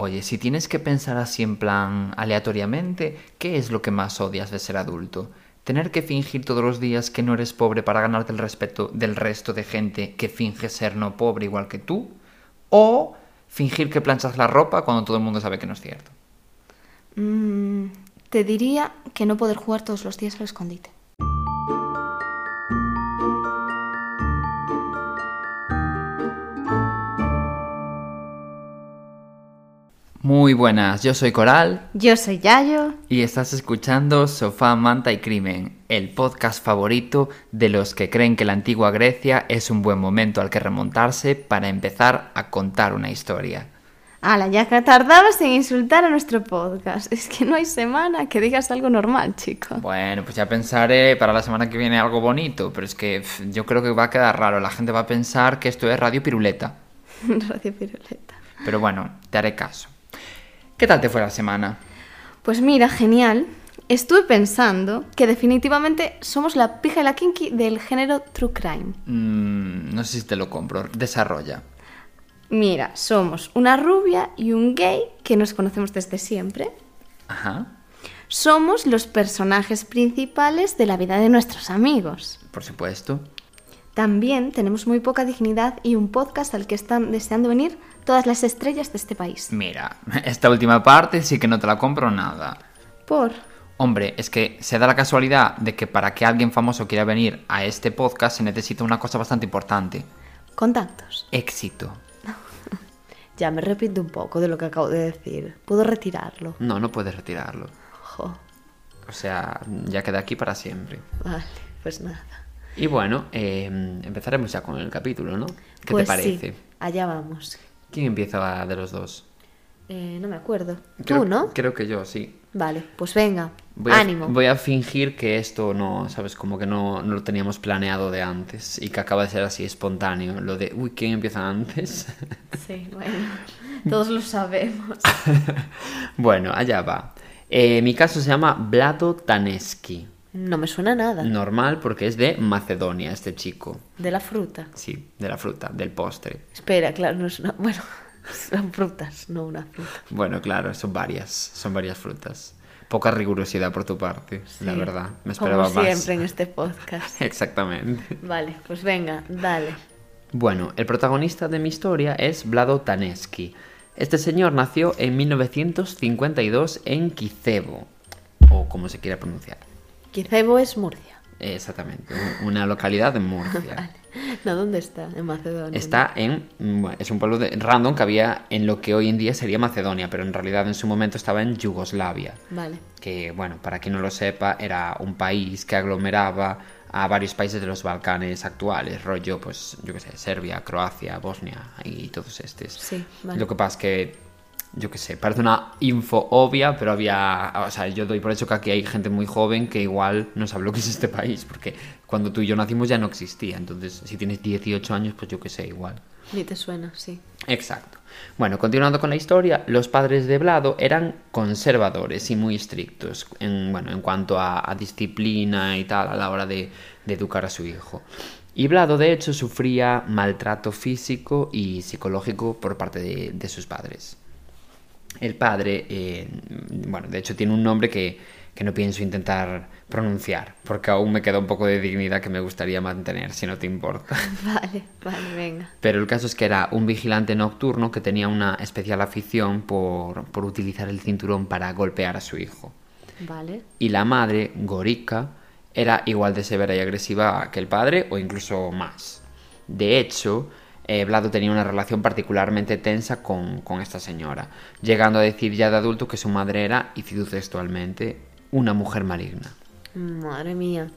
Oye, si tienes que pensar así en plan aleatoriamente, ¿qué es lo que más odias de ser adulto? ¿Tener que fingir todos los días que no eres pobre para ganarte el respeto del resto de gente que finge ser no pobre igual que tú? ¿O fingir que planchas la ropa cuando todo el mundo sabe que no es cierto? Mm, te diría que no poder jugar todos los días al escondite. Muy buenas, yo soy Coral Yo soy Yayo. y estás escuchando Sofá, Manta y Crimen, el podcast favorito de los que creen que la antigua Grecia es un buen momento al que remontarse para empezar a contar una historia. Ala, ya que tardabas en insultar a nuestro podcast. Es que no hay semana que digas algo normal, chico. Bueno, pues ya pensaré para la semana que viene algo bonito, pero es que yo creo que va a quedar raro, la gente va a pensar que esto es Radio Piruleta. Radio Piruleta. Pero bueno, te haré caso. ¿Qué tal te fue la semana? Pues mira, genial. Estuve pensando que definitivamente somos la pija y la kinky del género true crime. Mm, no sé si te lo compro, desarrolla. Mira, somos una rubia y un gay que nos conocemos desde siempre. Ajá, Somos los personajes principales de la vida de nuestros amigos. por supuesto. También tenemos muy poca dignidad y un podcast al que están deseando venir todas las estrellas de este país. Mira, esta última parte sí que no te la compro nada. Por. Hombre, es que se da la casualidad de que para que alguien famoso quiera venir a este podcast se necesita una cosa bastante importante. Contactos. Éxito. Ya me arrepiento un poco de lo que acabo de decir. ¿Puedo retirarlo? No, no puedes retirarlo. Jo. O sea, ya queda aquí para siempre. Vale, pues nada. Y bueno, eh, empezaremos ya con el capítulo, ¿no? ¿Qué pues te parece? Sí, allá vamos. ¿Quién empieza de los dos? Eh, no me acuerdo. Creo- ¿Tú, no? Creo que yo, sí. Vale, pues venga. Voy a, Ánimo. voy a fingir que esto no, ¿sabes? Como que no, no lo teníamos planeado de antes y que acaba de ser así espontáneo. Lo de, uy, ¿quién empieza antes? Sí, bueno. Todos lo sabemos. bueno, allá va. Eh, mi caso se llama Vlado Taneski. No me suena nada. Normal porque es de Macedonia, este chico. De la fruta. Sí, de la fruta, del postre. Espera, claro, no es una. Bueno, son frutas, no una fruta. Bueno, claro, son varias, son varias frutas. Poca rigurosidad por tu parte, la verdad. Me esperaba Como más. siempre en este podcast. Exactamente. Vale, pues venga, dale. Bueno, el protagonista de mi historia es Vlado Taneski. Este señor nació en 1952 en Kicevo, o como se quiera pronunciar. Quizebo es Murcia. Exactamente, un- una localidad de Murcia. Vale. No, ¿dónde está? En Macedonia. Está en. mm, bueno, es un pueblo de, random que había en lo que hoy en día sería Macedonia, pero en realidad en su momento estaba en Yugoslavia. Vale. Que, bueno, para quien no lo sepa, era un país que aglomeraba a varios países de los Balcanes actuales, rollo, pues, yo qué sé, Serbia, Croacia, Bosnia y todos estos. Sí, vale. Lo que pasa es que, yo qué sé, parece una info obvia, pero había, o sea, yo doy por hecho que aquí hay gente muy joven que igual no sabe lo que es este país, porque cuando tú y yo nacimos ya no existía, entonces si tienes 18 años, pues yo qué sé, igual. Ni te suena, sí. Exacto. Bueno, continuando con la historia, los padres de Vlado eran conservadores y muy estrictos en, bueno, en cuanto a, a disciplina y tal a la hora de, de educar a su hijo. Y Vlado, de hecho, sufría maltrato físico y psicológico por parte de, de sus padres. El padre, eh, bueno, de hecho tiene un nombre que, que no pienso intentar pronunciar, porque aún me queda un poco de dignidad que me gustaría mantener, si no te importa. Vale, vale, venga. Pero el caso es que era un vigilante nocturno que tenía una especial afición por, por utilizar el cinturón para golpear a su hijo. Vale. Y la madre, Gorica, era igual de severa y agresiva que el padre o incluso más. De hecho, eh, Vlado tenía una relación particularmente tensa con, con esta señora, llegando a decir ya de adulto que su madre era, y cito textualmente, una mujer maligna. Madre mía.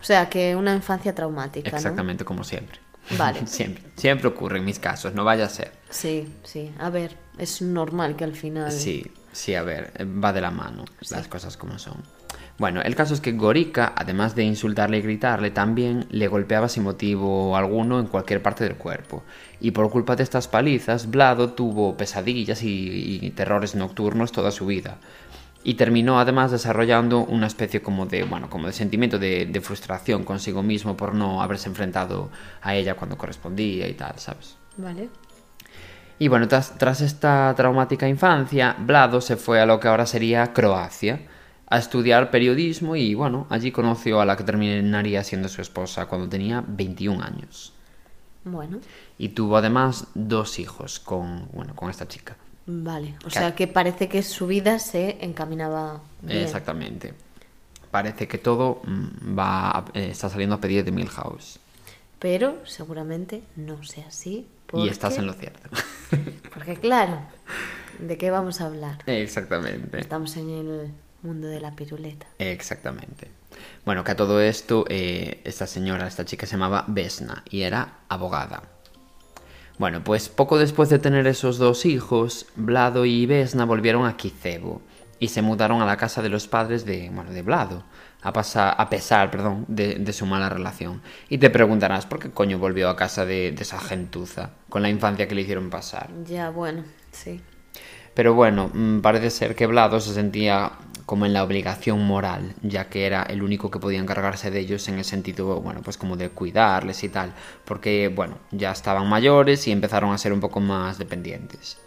O sea, que una infancia traumática, ¿no? Exactamente como siempre. Vale. siempre, siempre ocurre en mis casos, no vaya a ser. Sí, sí. A ver, es normal que al final... Sí, sí, a ver, eh, va de la mano, las cosas como son. Bueno, el caso es que Gorica, además de insultarle y gritarle, también le golpeaba sin motivo alguno en cualquier parte del cuerpo. Y por culpa de estas palizas, Vlado tuvo pesadillas y, y terrores nocturnos toda su vida. Y terminó además desarrollando una especie como de, bueno, como de sentimiento de, de frustración consigo mismo por no haberse enfrentado a ella cuando correspondía y tal, ¿sabes? Vale. Y bueno, tras, tras esta traumática infancia, Vlado se fue a lo que ahora sería Croacia a estudiar periodismo y bueno, allí conoció a la que terminaría siendo su esposa cuando tenía 21 años. Bueno, Y tuvo además dos hijos con, bueno, con esta chica. vale. O Ca- sea que parece que su vida se encaminaba bien. Exactamente. Parece que todo mm, va a- eh, está saliendo a pedir de Milhouse. Pero seguramente no sea así. Y porque- estás en lo cierto. Porque claro, ¿de qué vamos a hablar? Exactamente. Estamos en el mundo de la piruleta. Exactamente. Bueno, que a todo esto, eh, esta señora, esta chica se llamaba Vesna y era abogada. Bueno, pues poco después de tener esos dos hijos, Vlado y Vesna volvieron a Kicebo y se mudaron a la casa de los padres de, bueno, de Vlado, a, pasa- a pesar perdón, de, de su mala relación. Y te preguntarás por qué coño volvió a casa de, de esa gentuza, con la infancia que le hicieron pasar. Ya, bueno, sí. Pero bueno, mm, parece ser que Vlado se sentía como en la obligación moral, ya que era el único que podía encargarse de ellos en el sentido, bueno, pues como de cuidarles y tal, porque, bueno, ya estaban mayores y empezaron a ser un poco más dependientes.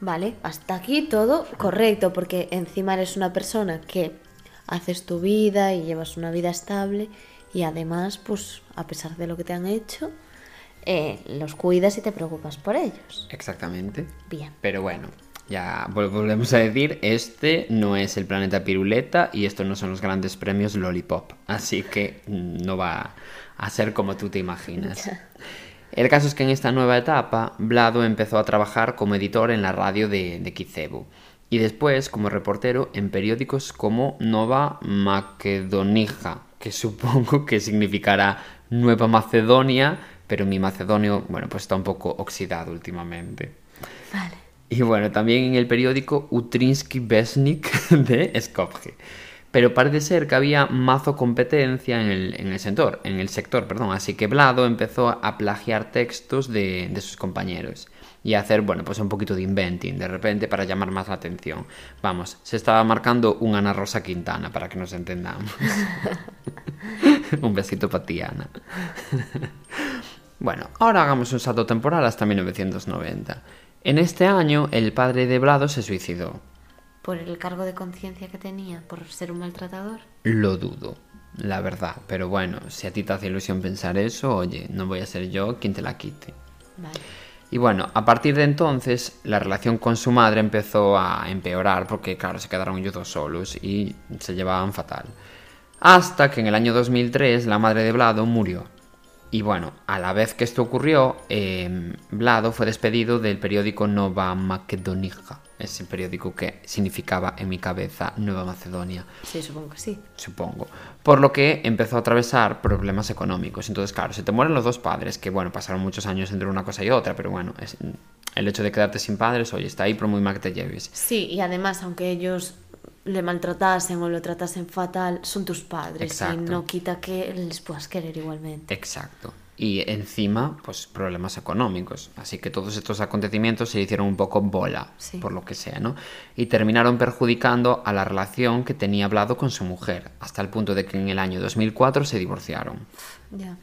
Vale, hasta aquí todo correcto, porque encima eres una persona que haces tu vida y llevas una vida estable y además, pues, a pesar de lo que te han hecho, eh, los cuidas y te preocupas por ellos. Exactamente. Bien. Pero bueno, ya vol- volvemos a decir, este no es el planeta Piruleta y estos no son los grandes premios Lollipop, así que no va a ser como tú te imaginas. El caso es que en esta nueva etapa, Vlado empezó a trabajar como editor en la radio de, de Kicebu y después como reportero en periódicos como Nova Makedonija, que supongo que significará Nueva Macedonia, pero mi macedonio, bueno, pues está un poco oxidado últimamente. Vale. Y bueno, también en el periódico Utrinsky Vesnik de Skopje. Pero parece ser que había mazo competencia en el, en el sector, en el sector, perdón. Así que Vlado empezó a plagiar textos de, de sus compañeros y a hacer, bueno, pues un poquito de inventing de repente para llamar más la atención. Vamos, se estaba marcando un Ana Rosa Quintana para que nos entendamos. un besito para ti, Ana. Bueno, ahora hagamos un salto temporal hasta 1990. En este año, el padre de Vlado se suicidó. Por el cargo de conciencia que tenía, por ser un maltratador. Lo dudo, la verdad. Pero bueno, si a ti te hace ilusión pensar eso, oye, no voy a ser yo quien te la quite. Vale. Y bueno, a partir de entonces, la relación con su madre empezó a empeorar porque, claro, se quedaron ellos dos solos y se llevaban fatal. Hasta que en el año 2003 la madre de Vlado murió. Y bueno, a la vez que esto ocurrió, eh, Vlado fue despedido del periódico Nova Makedonija, ese periódico que significaba en mi cabeza Nueva Macedonia Sí, supongo que sí. supongo. Por lo que empezó a atravesar problemas económicos. Entonces, claro, se te mueren los dos padres, que bueno, pasaron muchos años entre una cosa y otra, pero bueno, es- el hecho de quedarte sin padres, oye, está ahí por muy mal que te lleves. Sí, y además, aunque ellos le maltratasen o lo tratasen fatal, son tus padres Exacto. y no quita que les puedas querer igualmente. Exacto. Y encima, pues problemas económicos. Así que todos estos acontecimientos se hicieron un poco bola, Sí. por lo que sea, ¿no? Y terminaron perjudicando a la relación que tenía hablado con su mujer, hasta el punto de que en el año 2004 se divorciaron. Ya.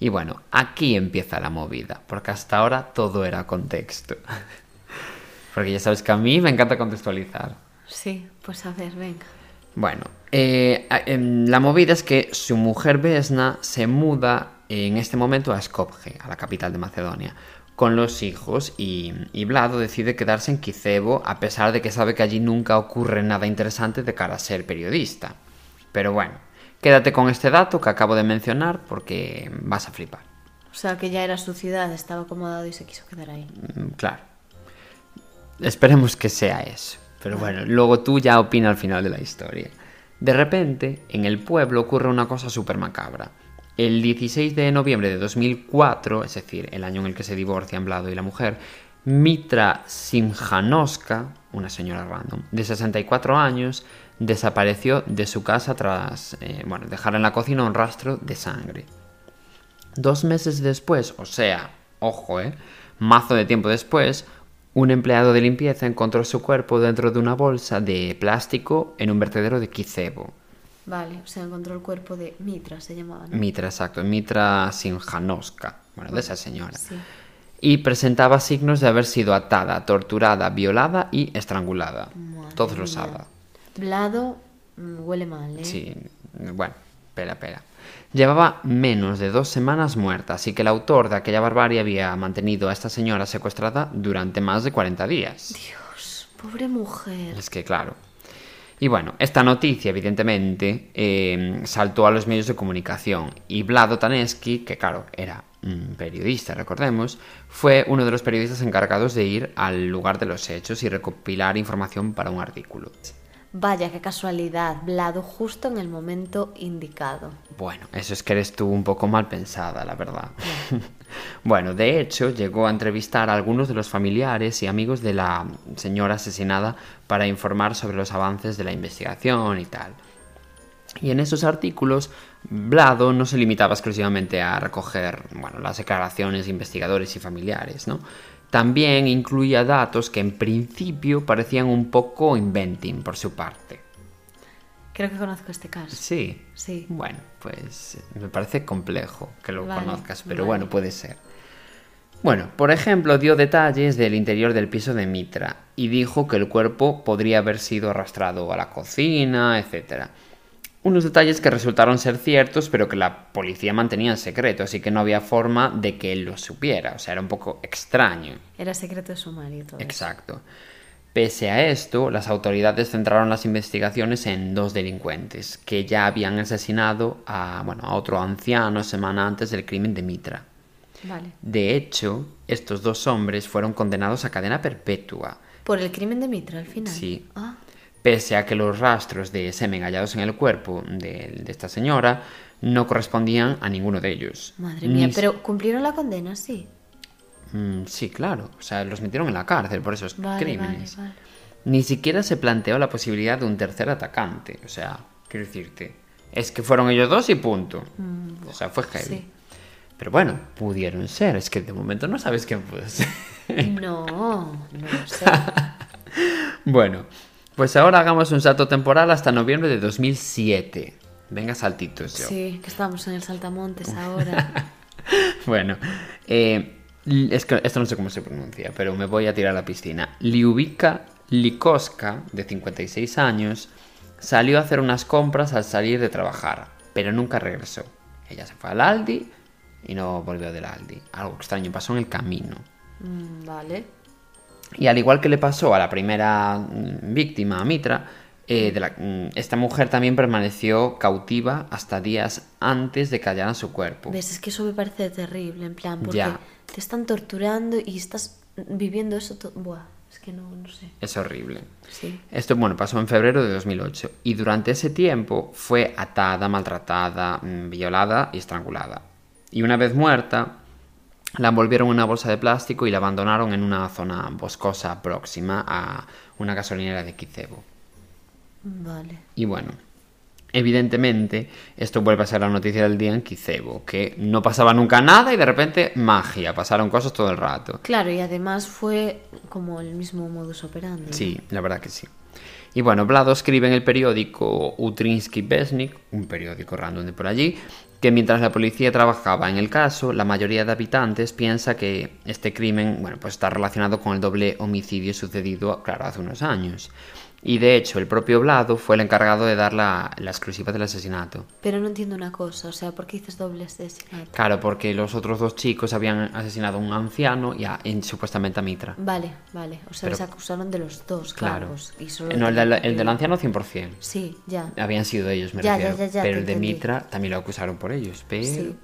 Y bueno, aquí empieza la movida, porque hasta ahora todo era contexto. Porque ya sabes que a mí me encanta contextualizar. Sí, pues a ver, venga. Bueno, eh, em, la movida es que su mujer Vesna se muda en este momento a Skopje, a la capital de Macedonia, con los hijos y, y Vlado decide quedarse en Kicevo a pesar de que sabe que allí nunca ocurre nada interesante de cara a ser periodista. Pero bueno, quédate con este dato que acabo de mencionar porque vas a flipar. O sea, que ya era su ciudad, estaba acomodado y se quiso quedar ahí. Mm, Claro. Esperemos que sea eso. Pero bueno, luego tú ya opina al final de la historia. De repente, en el pueblo ocurre una cosa súper macabra. El 16 de noviembre de 2004, es decir, el año en el que se divorcian Vlado y la mujer, Mitra Simjanoska, una señora random, de 64 años, desapareció de su casa tras eh, bueno, dejar en la cocina un rastro de sangre. Dos meses después, o sea, ojo, eh, mazo de tiempo después, un empleado de limpieza encontró su cuerpo dentro de una bolsa de plástico en un vertedero de Kicevo. Vale, o sea, encontró el cuerpo de Mitra, se llamaba, ¿no? Mitra, exacto, Mitra Simjanoska, bueno, de esa señora. Sí. y presentaba signos de haber sido atada, torturada, violada y estrangulada. Madre Todos lo mía. saben. Blado mm, huele mal, ¿eh? Sí, bueno, espera, espera. Llevaba menos de dos semanas muerta, así que el autor de aquella barbarie había mantenido a esta señora secuestrada durante más de 40 días. Dios, pobre mujer. Es que claro. Y bueno, esta noticia evidentemente eh, saltó a los medios de comunicación y Vlado Taneski, que claro, era un periodista, recordemos, fue uno de los periodistas encargados de ir al lugar de los hechos y recopilar información para un artículo. Vaya, qué casualidad. Blado justo en el momento indicado. Bueno, eso es que eres tú un poco mal pensada, la verdad. bueno, de hecho, llegó a entrevistar a algunos de los familiares y amigos de la señora asesinada para informar sobre los avances de la investigación y tal. Y en esos artículos, Blado no se limitaba exclusivamente a recoger bueno, las declaraciones de investigadores y familiares, ¿no? También incluía datos que en principio parecían un poco inventing por su parte. Creo que conozco este caso. Sí. Sí. Bueno, pues me parece complejo que lo Vale, conozcas, pero vale. bueno, puede ser. Bueno, por ejemplo, dio detalles del interior del piso de Mitra y dijo que el cuerpo podría haber sido arrastrado a la cocina, etc. Unos detalles que resultaron ser ciertos, pero que la policía mantenía en secreto, así que no había forma de que él lo supiera. O sea, era un poco extraño. Era secreto de sumario todo. eso. Exacto. Pese a esto, las autoridades centraron las investigaciones en dos delincuentes que ya habían asesinado a, bueno, a otro anciano semana antes del crimen de Mitra. Vale. De hecho, estos dos hombres fueron condenados a cadena perpetua, Por el crimen de Mitra al final. Sí. Ah, pese a que los rastros de semen hallados en el cuerpo de, de esta señora no correspondían a ninguno de ellos. madre mía. Pero cumplieron la condena, sí. Mm, sí, claro. O sea, los metieron en la cárcel por esos Vale, crímenes. vale, vale. Ni siquiera se planteó la posibilidad de un tercer atacante. O sea, quiero decirte, es que fueron ellos dos y punto. o sea, fue heavy. Mm, sí. Pero bueno, pudieron ser. Es que de momento no sabes quién puede ser. No, no lo sé. bueno, pues ahora hagamos un salto temporal hasta noviembre de 2007. Venga, saltitos yo. Sí, que estamos en el Saltamontes ahora. Bueno, eh, li- es que esto no sé cómo se pronuncia, pero me voy a tirar a la piscina. Liubika Likoska, de 56 años, salió a hacer unas compras al salir de trabajar, pero nunca regresó. Ella se fue al Aldi y no volvió del Aldi. Algo extraño pasó en el camino. Mm, vale. Y al igual que le pasó a la primera mm, víctima, a Mitra, eh, de la- mm, esta mujer también permaneció cautiva hasta días antes de que hallaran su cuerpo. ¿Ves? Es que eso me parece terrible, en plan, porque Ya. te están torturando y estás viviendo eso todo. Buah, es que no, no sé. Es horrible. Sí. Esto, bueno, pasó en febrero de 2008 y durante ese tiempo fue atada, maltratada, mm, violada y estrangulada. Y una vez muerta, la envolvieron en una bolsa de plástico y la abandonaron en una zona boscosa próxima a una gasolinera de Kicebo. Vale. Y bueno, evidentemente esto vuelve a ser la noticia del día en Kicebo, que no pasaba nunca nada y de repente magia, pasaron cosas todo el rato. Claro, y además fue como el mismo modus operandi. Sí, la verdad que sí. Y bueno, Vlado escribe en el periódico Utrinsky Besnik, un periódico random de por allí, que mientras la policía trabajaba en el caso, la mayoría de habitantes piensa que este crimen, bueno, pues está relacionado con el doble homicidio sucedido, claro, hace unos años. Y de hecho, el propio Vlado fue el encargado de dar la, la exclusiva del asesinato. Pero no entiendo una cosa, o sea, ¿por qué dices doble asesinato? Claro, porque los otros dos chicos habían asesinado a un anciano y a- en- supuestamente a Mitra. Vale, vale. O sea, Pero- les acusaron de los dos Claro. cargos. Y solo No, el, del- el del anciano 100%. Sí, ya. Habían sido ellos, me Ya, refiero. ya, ya, pero el de entendí. Mitra también lo acusaron por ellos. Pero... Sí.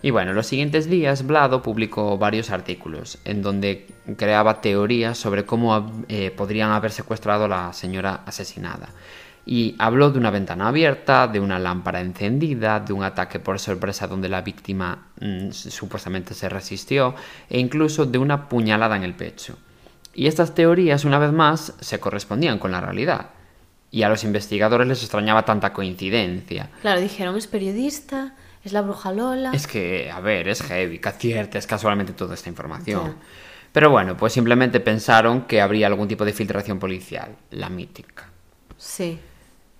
Y bueno, los siguientes días Vlado publicó varios artículos en donde creaba teorías sobre cómo eh, podrían haber secuestrado a la señora asesinada. Y habló de una ventana abierta, de una lámpara encendida, de un ataque por sorpresa donde la víctima mm, supuestamente se resistió e incluso de una puñalada en el pecho. Y estas teorías, una vez más, se correspondían con la realidad. Y a los investigadores les extrañaba tanta coincidencia. Claro, dijeron, es periodista, es la bruja Lola. Es que, a ver, es heavy, que aciertes casualmente toda esta información. Pero bueno, pues simplemente pensaron que habría algún tipo de filtración policial, la mítica. Sí.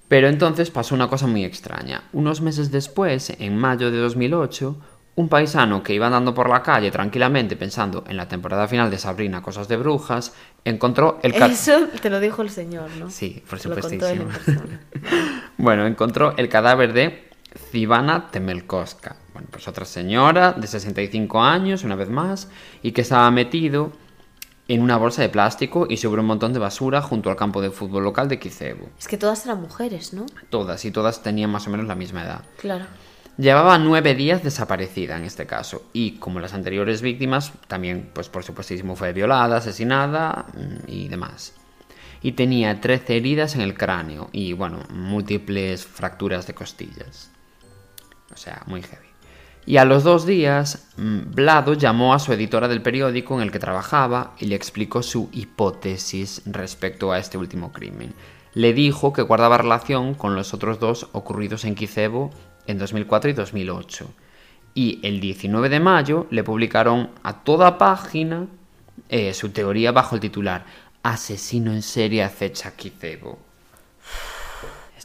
Pero entonces pasó una cosa muy extraña. Unos meses después, en mayo de 2008, Un paisano que iba andando por la calle tranquilamente pensando en la temporada final de Sabrina, Cosas de Brujas, encontró el Eso te lo dijo el señor, ¿no? Sí, por supuestísimo. Bueno, encontró el cadáver de Zivana Temelkoska. Bueno, pues otra señora de 65 años, una vez más, y que estaba metido en una bolsa de plástico y sobre un montón de basura junto al campo de fútbol local de Kicevo. Es que todas eran mujeres, ¿no? Todas y todas tenían más o menos la misma edad. Claro. Llevaba nueve días desaparecida en este caso y como las anteriores víctimas también pues por supuestísimo fue violada, asesinada mm, y demás. Y tenía 13 heridas en el cráneo y bueno, múltiples fracturas de costillas. O sea, muy heavy. Y a los dos días, mm, Blado llamó a su editora del periódico en el que trabajaba y le explicó su hipótesis respecto a este último crimen. Le dijo que guardaba relación con los otros dos ocurridos en Kicevo en 2004 y 2008. Y el 19 de mayo le publicaron a toda página eh, su teoría bajo el titular Asesino en serie acecha Kicevo.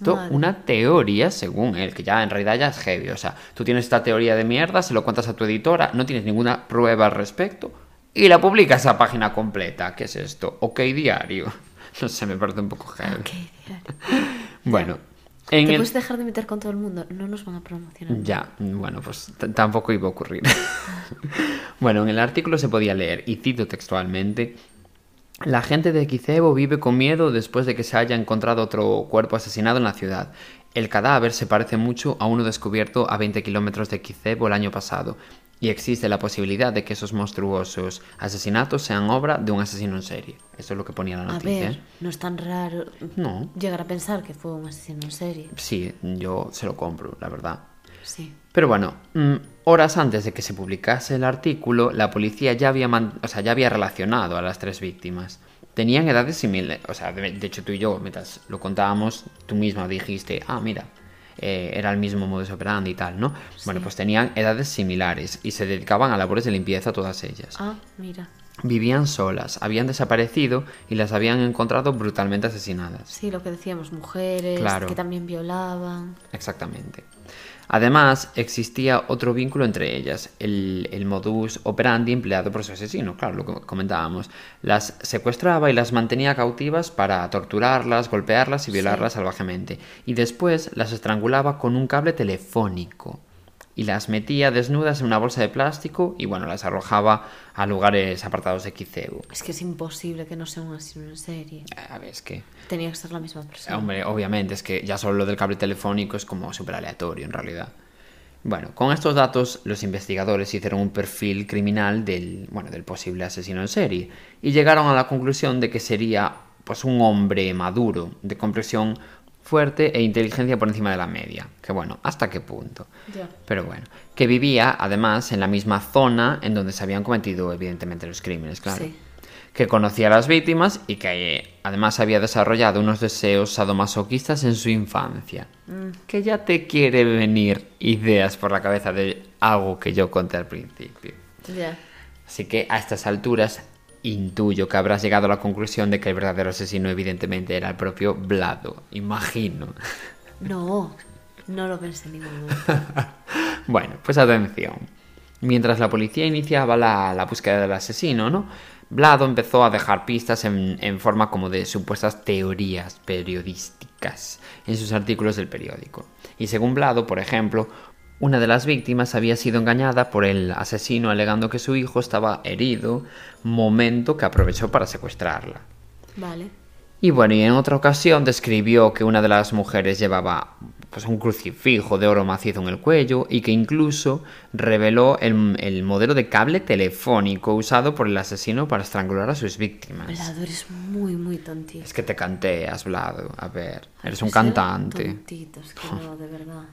Esto, Madre. una teoría, según él, que ya en realidad ya es heavy. O sea, tú tienes esta teoría de mierda, se lo cuentas a tu editora, no tienes ninguna prueba al respecto y la publicas a página completa. ¿Qué es esto? Ok Diario. No sé, me parece un poco heavy. Ok, diario. Bueno, en ¿Te el... puedes dejar de meter con todo el mundo? No nos van a promocionar. Ya, bueno, pues tampoco iba a ocurrir. bueno, en el artículo se podía leer, y cito textualmente, la gente de Kicevo vive con miedo después de que se haya encontrado otro cuerpo asesinado en la ciudad. El cadáver se parece mucho a uno descubierto a 20 kilómetros de Kicevo el año pasado, y existe la posibilidad de que esos monstruosos asesinatos sean obra de un asesino en serie. Eso es lo que ponía la A noticia. ver, no es tan raro No. llegar a pensar que fue un asesino en serie. Sí, yo se lo compro, la verdad. Sí. Pero bueno, mm, horas antes de que se publicase el artículo, la policía ya había, o sea, ya había relacionado a las tres víctimas. Tenían edades similares, o sea, de, de hecho tú y yo, mientras lo contábamos, tú misma dijiste, ah, mira, eh, era el mismo modus operandi y tal, ¿no? Bueno, pues tenían edades similares y se dedicaban a labores de limpieza todas ellas. Ah, mira. Vivían solas, habían desaparecido y las habían encontrado brutalmente asesinadas. Sí, lo que decíamos, mujeres Claro. que también violaban. Exactamente. Además, existía otro vínculo entre ellas, el, el modus operandi empleado por su asesino, claro, lo que comentábamos. Las secuestraba y las mantenía cautivas para torturarlas, golpearlas y violarlas salvajemente. Y después las estrangulaba con un cable telefónico. Y las metía desnudas en una bolsa de plástico y bueno, las arrojaba a lugares apartados de Kicebu. Es que es imposible que no sea un asesino en serie. A ver, es que... Tenía que ser la misma persona. Hombre, obviamente, es que ya solo lo del cable telefónico es como súper aleatorio en realidad. Bueno, con estos datos los investigadores hicieron un perfil criminal del, bueno, del posible asesino en serie y llegaron a la conclusión de que sería pues un hombre maduro, de comprensión fuerte e inteligencia por encima de la media. Que bueno, ¿hasta qué punto? Ya. Pero bueno, que vivía además en la misma zona en donde se habían cometido evidentemente los crímenes, claro Sí. que conocía a las víctimas y que eh, además había desarrollado unos deseos sadomasoquistas en su infancia. Que ya te quiere venir ideas por la cabeza de algo que yo conté al principio. Ya. Así que a estas alturas intuyo que habrás llegado a la conclusión de que el verdadero asesino evidentemente era el propio Blado, imagino. No, no lo pensé en ningún momento. Bueno, pues atención. Mientras la policía iniciaba la, la búsqueda del asesino, ¿no? Blado empezó a dejar pistas en, en forma como de supuestas teorías periodísticas en sus artículos del periódico. Y según Blado, por ejemplo, una de las víctimas había sido engañada por el asesino alegando que su hijo estaba herido, momento que aprovechó para secuestrarla. Vale. Y bueno, y en otra ocasión describió que una de las mujeres llevaba pues un crucifijo de oro macizo en el cuello y que incluso reveló el, el modelo de cable telefónico usado por el asesino para estrangular a sus víctimas. Velado, eres muy, muy tontito. Es que te canteas, Vlado. A ver, eres un que ser cantante. Tontito, es que no, de verdad.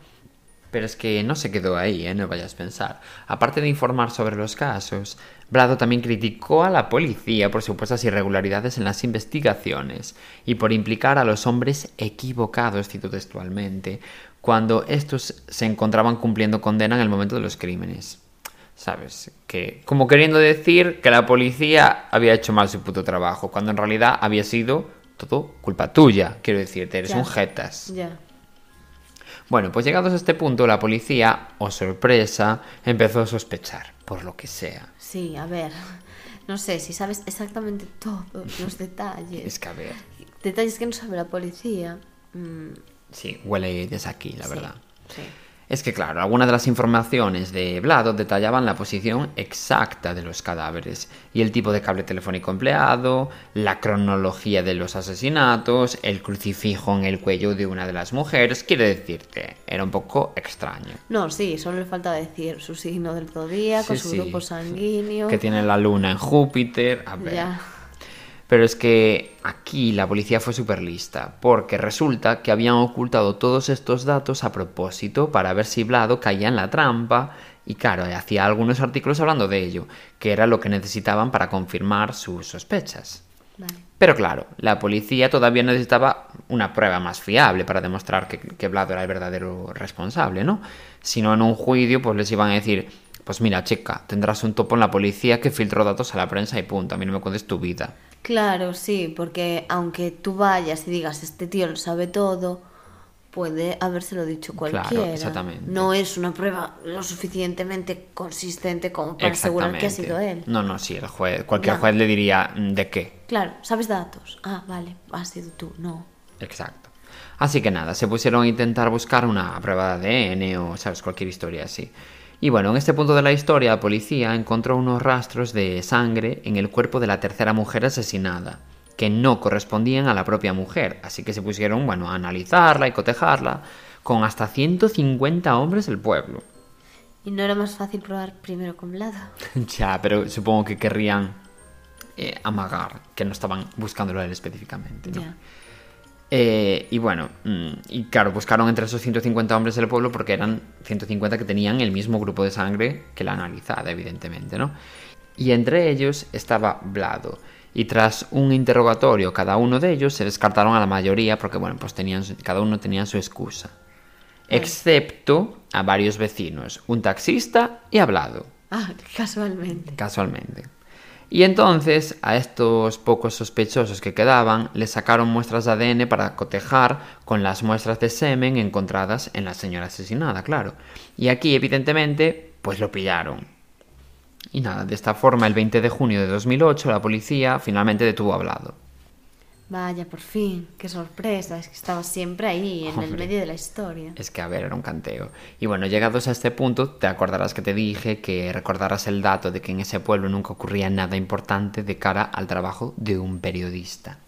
Pero es que no se quedó ahí, ¿eh? no vayas a pensar. Aparte de informar sobre los casos, Brado también criticó a la policía por supuestas irregularidades en las investigaciones y por implicar a los hombres equivocados, cito textualmente, cuando estos se encontraban cumpliendo condena en el momento de los crímenes. ¿Sabes? Que como queriendo decir que la policía había hecho mal su puto trabajo, cuando en realidad había sido todo culpa tuya, quiero decirte, eres Ya. un jetas. Ya. Bueno, pues llegados a este punto, la policía, o sorpresa, empezó a sospechar, por lo que sea. Sí, a ver. No sé si sabes exactamente todos los detalles. Es que a ver, Detalles que no sabe la policía. Mm, sí, huele desde aquí, la sí, verdad. Sí. Es que claro, algunas de las informaciones de Blado detallaban la posición exacta de los cadáveres y el tipo de cable telefónico empleado, la cronología de los asesinatos, el crucifijo en el cuello de una de las mujeres. Quiero decirte, era un poco extraño. No, sí, solo le falta decir su signo del zodíaco, Sí, su sí. grupo sanguíneo. Que tiene la luna en Júpiter. A ver. Ya. Pero es que aquí la policía fue súper lista, porque resulta que habían ocultado todos estos datos a propósito para ver si Blado caía en la trampa y claro, hacía algunos artículos hablando de ello, que era lo que necesitaban para confirmar sus sospechas. Vale. Pero claro, la policía todavía necesitaba una prueba más fiable para demostrar que, que Blado era el verdadero responsable, ¿no? Si no en un juicio, pues les iban a decir, pues mira, chica, tendrás un topo en la policía que filtró datos a la prensa y punto, a mí no me cuentes tu vida. Claro, sí, porque aunque tú vayas y digas, este tío lo sabe todo, puede habérselo dicho Claro, cualquiera. exactamente. No es una prueba lo suficientemente consistente como para asegurar que ha sido él. No, no, sí, el juez, cualquier No. juez le diría "Mm, de qué. Claro, ¿sabes datos? Ah, vale, has sido tú. No. Exacto. Así que nada, se pusieron a intentar buscar una prueba de ADN o, sabes, cualquier historia así. Y bueno, en este punto de la historia, la policía encontró unos rastros de sangre en el cuerpo de la tercera mujer asesinada, que no correspondían a la propia mujer, así que se pusieron, bueno, a analizarla y cotejarla con hasta 150 hombres del pueblo. ¿Y no era más fácil probar primero con Blado? ya, pero supongo que querrían eh, amagar que no estaban buscándolo a él específicamente. ¿no? Ya. Eh, y bueno, mm, y claro, buscaron entre esos 150 hombres del pueblo porque eran 150 que tenían el mismo grupo de sangre que la analizada, evidentemente, ¿no? Y entre ellos estaba Blado. Y tras un interrogatorio cada uno de ellos se descartaron a la mayoría porque, bueno, pues tenían, cada uno tenía su excusa. Excepto a varios vecinos, un taxista y a Blado Ah, casualmente. casualmente. Y entonces a estos pocos sospechosos que quedaban les sacaron muestras de ADN para cotejar con las muestras de semen encontradas en la señora asesinada, claro. Y aquí evidentemente pues lo pillaron. Y nada, de esta forma el 20 de junio de 2008 la policía finalmente detuvo a Blado. Vaya, por fin. Qué sorpresa. Es que estaba siempre ahí, en el medio de la historia. Es que, a ver, era un canteo. Y bueno, llegados a este punto, te acordarás que te dije que recordarás el dato de que en ese pueblo nunca ocurría nada importante de cara al trabajo de un periodista.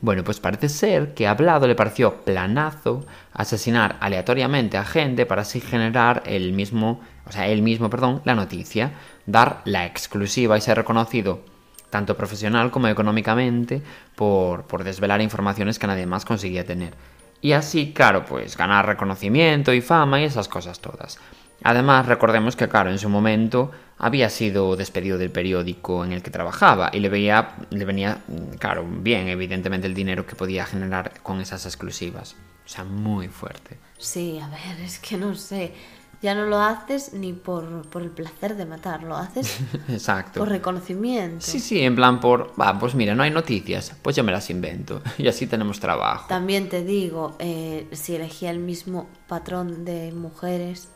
Bueno, pues parece ser que a Blado le pareció planazo asesinar aleatoriamente a gente para así generar el mismo, o sea, él mismo, perdón, la noticia, dar la exclusiva y ser reconocido tanto profesional como económicamente, por, por desvelar informaciones que nadie más conseguía tener. Y así, claro, pues ganar reconocimiento y fama y esas cosas todas. Además, recordemos que, claro, en su momento había sido despedido del periódico en el que trabajaba y le, veía, le venía, mm, claro, bien, evidentemente, el dinero que podía generar con esas exclusivas. O sea, muy fuerte. Sí, a ver, es que no sé. Ya no lo haces ni por, por el placer de matar, lo haces Exacto. por reconocimiento. Sí, sí, en plan por, va, pues mira, no hay noticias, pues yo me las invento y así tenemos trabajo. También te digo, eh, si elegía el mismo patrón de mujeres,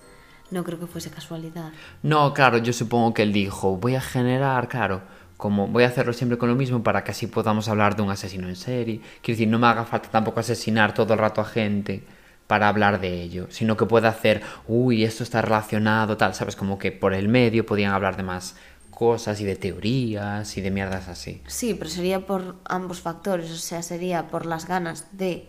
no creo que fuese casualidad. No, claro, yo supongo que él dijo, voy a generar, claro, como voy a hacerlo siempre con lo mismo para que así podamos hablar de un asesino en serie. Quiero decir, no me haga falta tampoco asesinar todo el rato a gente para hablar de ello, sino que pueda hacer, uy, esto está relacionado, tal, ¿sabes? Como que por el medio podían hablar de más cosas y de teorías y de mierdas así. Sí, pero sería por ambos factores, o sea, sería por las ganas de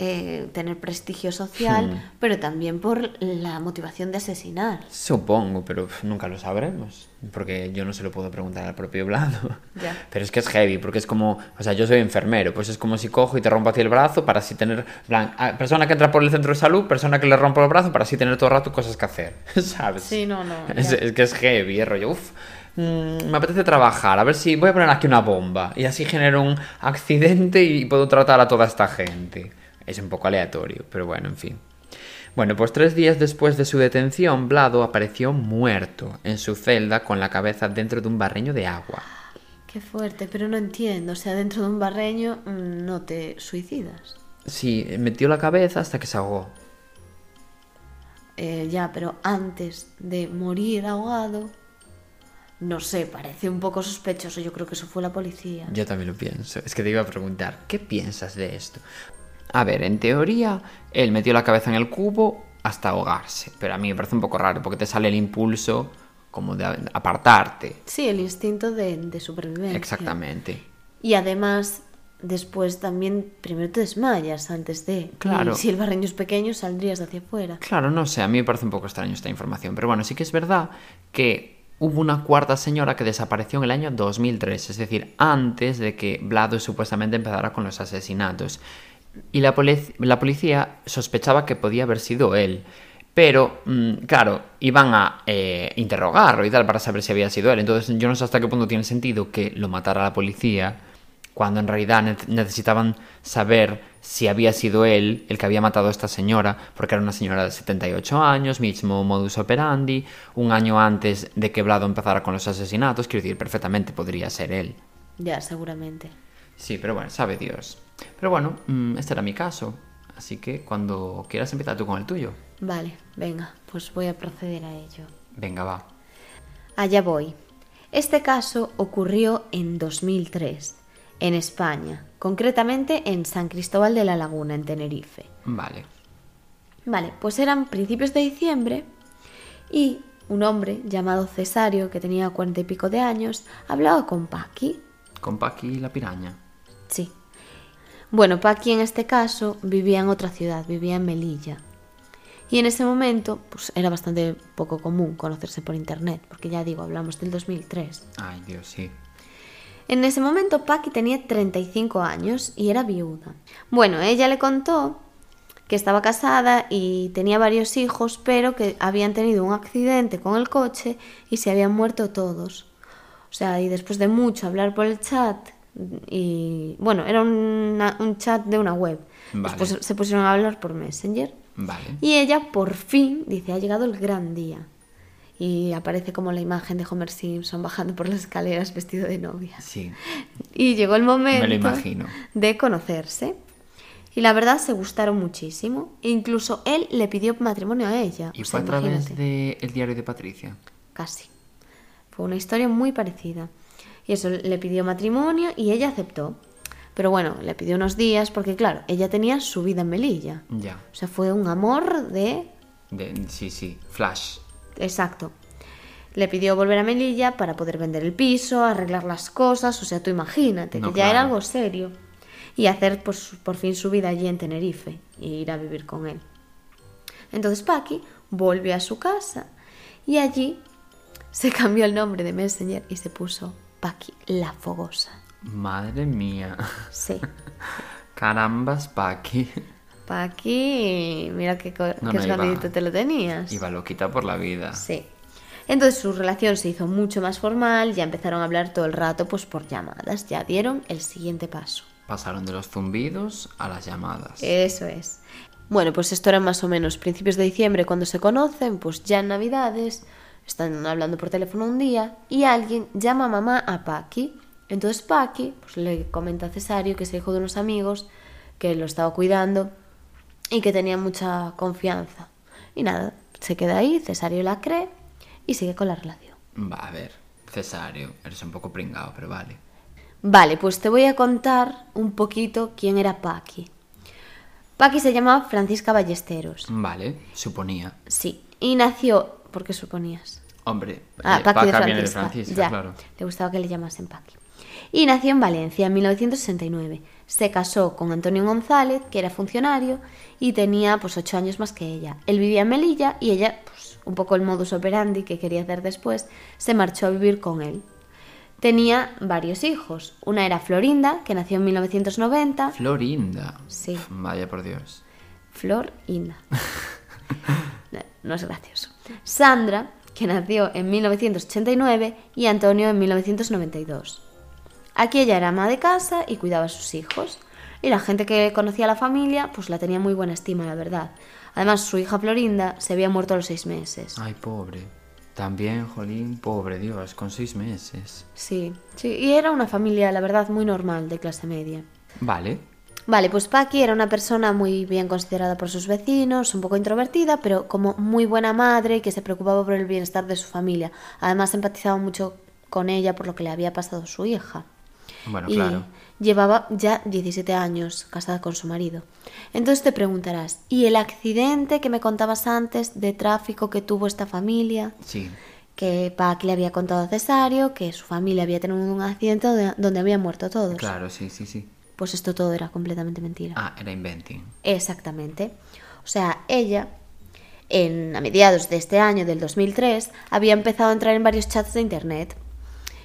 eh, tener prestigio social, Hmm. pero también por la motivación de asesinar. Supongo, pero nunca lo sabremos, porque yo no se lo puedo preguntar al propio Blado. Pero es que es heavy, porque es como, o sea, yo soy enfermero, pues es como si cojo y te rompo así el brazo para así tener, en plan, a- persona que entra por el centro de salud, persona que le rompo el brazo para así tener todo el rato cosas que hacer, ¿sabes? Sí, no, no, Es, es que es heavy, es rollo, uff. me apetece trabajar, a ver si voy a poner aquí una bomba y así genero un accidente y puedo tratar a toda esta gente. Es un poco aleatorio, pero bueno, en fin. Bueno, pues tres días después de su detención, Blado apareció muerto en su celda con la cabeza dentro de un barreño de agua. Qué fuerte, pero no entiendo, o sea, dentro de un barreño mm, no te suicidas. Sí, metió la cabeza hasta que se ahogó. eh, ya, pero antes de morir ahogado, no sé, parece un poco sospechoso. Yo creo que eso fue la policía. Yo también lo pienso. Es que te iba a preguntar, ¿qué piensas de esto? A ver, en teoría, él metió la cabeza en el cubo hasta ahogarse, pero a mí me parece un poco raro porque te sale el impulso como de apartarte. Sí, el instinto de, de supervivencia. Exactamente. Y además, después también, primero te desmayas antes de. Claro. Y si el barreño es pequeño, saldrías de hacia afuera. Claro, no sé, a mí me parece un poco extraño esta información, pero bueno, sí que es verdad que hubo una cuarta señora que desapareció en el año 2003, es decir, antes de que Vlado supuestamente empezara con los asesinatos. Y la, polic- la policía sospechaba que podía haber sido él. Pero, mm, claro, iban a eh, interrogarlo y tal para saber si había sido él. Entonces, yo no sé hasta qué punto tiene sentido que lo matara la policía cuando en realidad ne- necesitaban saber si había sido él el que había matado a esta señora, porque era una señora de 78 años, mismo modus operandi, un año antes de que Vlado empezara con los asesinatos, quiero decir, perfectamente podría ser él. Ya, seguramente. Sí, pero bueno, sabe Dios. Pero bueno, mm, este era mi caso, así que cuando quieras empezar tú con el tuyo. Vale, venga, pues voy a proceder a ello. Venga, va. Allá voy. Este caso ocurrió en 2003, en España, concretamente en San Cristóbal de la Laguna, en Tenerife. Vale. Vale, pues eran principios de diciembre y un hombre llamado Cesario, que tenía cuarenta y pico de años, hablaba con Paqui. Con Paqui la piraña. Sí. Bueno, Paqui en este caso vivía en otra ciudad, vivía en Melilla. Y en ese momento, pues era bastante poco común conocerse por internet, porque ya digo, hablamos del 2003. Ay, Dios, sí. En ese momento Paqui tenía 35 años y era viuda. Bueno, ella le contó que estaba casada y tenía varios hijos, pero que habían tenido un accidente con el coche y se habían muerto todos. O sea, y después de mucho hablar por el chat, y bueno, era una- un chat de una web. Vale. Después se pusieron a hablar por Messenger. Vale. Y ella por fin dice, ha llegado el gran día. Y aparece como la imagen de Homer Simpson bajando por las escaleras vestido de novia. Sí. Y llegó el momento Me lo imagino. de conocerse. Y la verdad se gustaron muchísimo. Incluso él le pidió matrimonio a ella. ¿Y O fue a través del diario de Patricia? Casi. Fue una historia muy parecida. Y eso, le pidió matrimonio y ella aceptó. Pero bueno, le pidió unos días porque claro, ella tenía su vida en Melilla. Ya. O sea, fue un amor de De- sí, sí. Flash. Exacto. Le pidió volver a Melilla para poder vender el piso, arreglar las cosas, o sea, tú imagínate, No, que ya era algo serio. Y hacer pues, por fin su vida allí en Tenerife y ir a vivir con él. Entonces Paqui volvió a su casa y allí se cambió el nombre de Messenger y se puso Paqui la Fogosa. Madre mía. Sí. Carambas, Paqui. Paqui, mira qué, No, qué no, escondidito te lo tenías. Iba loquita por la vida. Sí. Entonces su relación se hizo mucho más formal, ya empezaron a hablar todo el rato pues por llamadas, ya dieron el siguiente paso. Pasaron de los zumbidos a las llamadas. Eso es. Bueno, pues esto era más o menos principios de diciembre cuando se conocen, pues ya en Navidades, están hablando por teléfono un día y alguien llama a mamá a Paqui. Entonces Paqui pues le comenta a Cesario que es hijo de unos amigos que lo estaba cuidando y que tenía mucha confianza. Y nada, se queda ahí, Cesario la cree y sigue con la relación. Va, a ver. Cesario, eres un poco pringado, pero vale. Vale, pues te voy a contar un poquito quién era Paqui. Paqui se llamaba Francisca Ballesteros. Vale, suponía. Sí, y nació... ¿Por qué suponías? Hombre, Ah, eh, Paqui de Paca viene de Francisca. Francisca, ya, claro. le gustaba que le llamasen Paqui. Y nació en Valencia en 1969. Se casó con Antonio González, que era funcionario, y tenía pues ocho años más que ella. Él vivía en Melilla y ella, pues un poco el modus operandi que quería hacer después, se marchó a vivir con él. Tenía varios hijos. Una era Florinda, que nació en 1990. Florinda. Sí. Vaya por Dios. Flor Inda. No, no es gracioso. Sandra, que nació en 1989, y Antonio en 1992. Aquí ella era ama de casa y cuidaba a sus hijos. Y la gente que conocía a la familia, pues la tenía muy buena estima, la verdad. Además, su hija Florinda se había muerto a los seis meses. Ay, pobre. También, Jolín, pobre Dios, con seis meses. Sí, sí. Y era una familia, la verdad, muy normal, de clase media. Vale. Vale, pues Paqui era una persona muy bien considerada por sus vecinos, un poco introvertida, pero como muy buena madre que se preocupaba por el bienestar de su familia. Además empatizaba mucho con ella por lo que le había pasado a su hija. Bueno, y claro. llevaba ya 17 años casada con su marido. Entonces te preguntarás, ¿y el accidente que me contabas antes de tráfico que tuvo esta familia? Sí. Que Paqui le había contado a Cesario que su familia había tenido un accidente donde, donde habían muerto todos. Claro, sí, sí, sí. Pues esto todo era completamente mentira. Ah, era inventing. Exactamente. O sea, ella, en, a mediados de este año, del 2003, había empezado a entrar en varios chats de Internet,